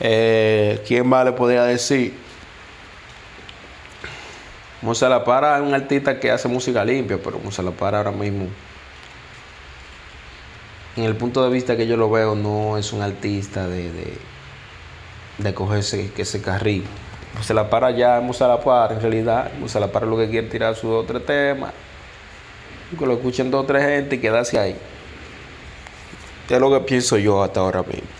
Eh, ¿Quién más le podría decir? Musa La Para es un artista que hace música limpia, pero Musa La Para ahora mismo, en el punto de vista que yo lo veo, no es un artista de, de, cogerse ese carril. Musa La Para ya Musa La Para, en realidad, Musa La Para lo que quiere tirar su otro tema, que lo escuchen dos o tres gente y quedarse ahí. Es lo que pienso yo hasta ahora mismo.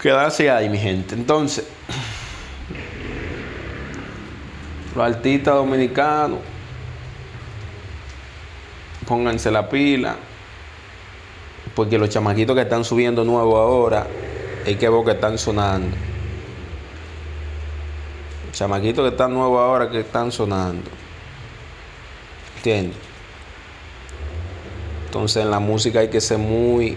Quedarse ahí, mi gente. Entonces, los artistas dominicanos, pónganse la pila, porque los chamaquitos que están subiendo nuevo ahora, hay que ver que están sonando. Chamaquitos que están nuevos ahora que están sonando. ¿Entiendes? Entonces en la música hay que ser muy